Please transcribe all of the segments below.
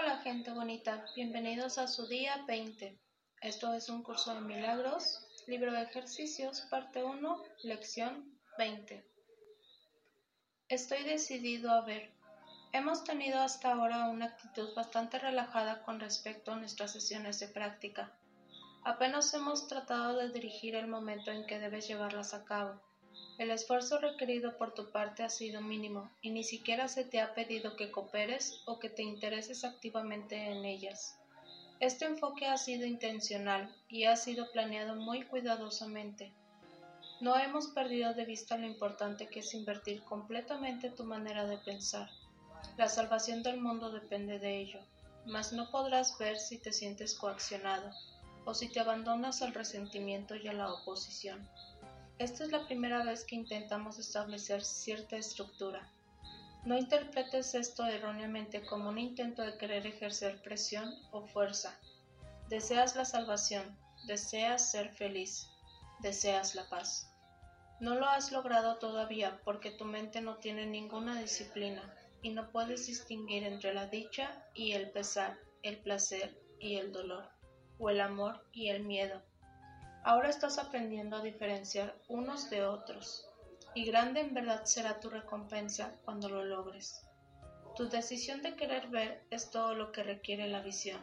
Hola gente bonita, bienvenidos a su día 20. Esto es un curso de milagros, libro de ejercicios, parte 1, lección 20. Estoy decidido a ver. Hemos tenido hasta ahora una actitud bastante relajada con respecto a nuestras sesiones de práctica. Apenas hemos tratado de dirigir el momento en que debes llevarlas a cabo. El esfuerzo requerido por tu parte ha sido mínimo y ni siquiera se te ha pedido que cooperes o que te intereses activamente en ellas. Este enfoque ha sido intencional y ha sido planeado muy cuidadosamente. No hemos perdido de vista lo importante que es invertir completamente tu manera de pensar. La salvación del mundo depende de ello, mas no podrás ver si te sientes coaccionado o si te abandonas al resentimiento y a la oposición. Esta es la primera vez que intentamos establecer cierta estructura. No interpretes esto erróneamente como un intento de querer ejercer presión o fuerza. Deseas la salvación, deseas ser feliz, deseas la paz. No lo has logrado todavía porque tu mente no tiene ninguna disciplina y no puedes distinguir entre la dicha y el pesar, el placer y el dolor, o el amor y el miedo, Ahora estás aprendiendo a diferenciar unos de otros, y grande en verdad será tu recompensa cuando lo logres. Tu decisión de querer ver es todo lo que requiere la visión.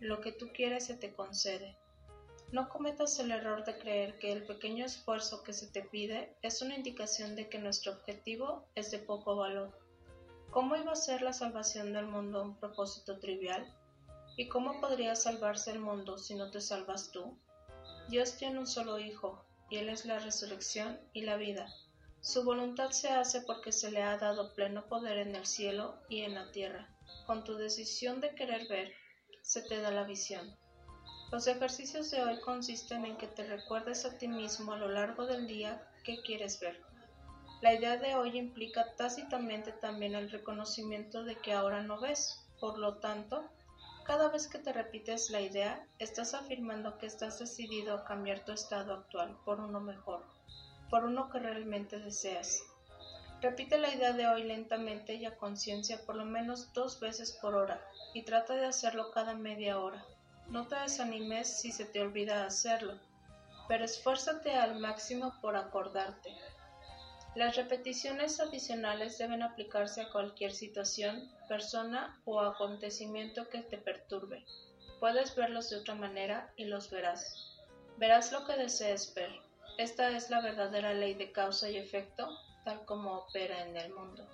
Lo que tú quieres se te concede. No cometas el error de creer que el pequeño esfuerzo que se te pide es una indicación de que nuestro objetivo es de poco valor. ¿Cómo iba a ser la salvación del mundo un propósito trivial? ¿Y cómo podría salvarse el mundo si no te salvas tú? Dios tiene un solo Hijo, y Él es la resurrección y la vida. Su voluntad se hace porque se le ha dado pleno poder en el cielo y en la tierra. Con tu decisión de querer ver, se te da la visión. Los ejercicios de hoy consisten en que te recuerdes a ti mismo a lo largo del día qué quieres ver. La idea de hoy implica tácitamente también el reconocimiento de que ahora no ves. Por lo tanto, cada vez que te repites la idea, estás afirmando que estás decidido a cambiar tu estado actual por uno mejor, por uno que realmente deseas. Repite la idea de hoy lentamente y a conciencia por lo menos dos veces por hora y trata de hacerlo cada media hora. No te desanimes si se te olvida hacerlo, pero esfuérzate al máximo por acordarte. Las repeticiones adicionales deben aplicarse a cualquier situación, persona o acontecimiento que te perturbe. Puedes verlos de otra manera y los verás. Verás lo que desees ver. Esta es la verdadera ley de causa y efecto, tal como opera en el mundo.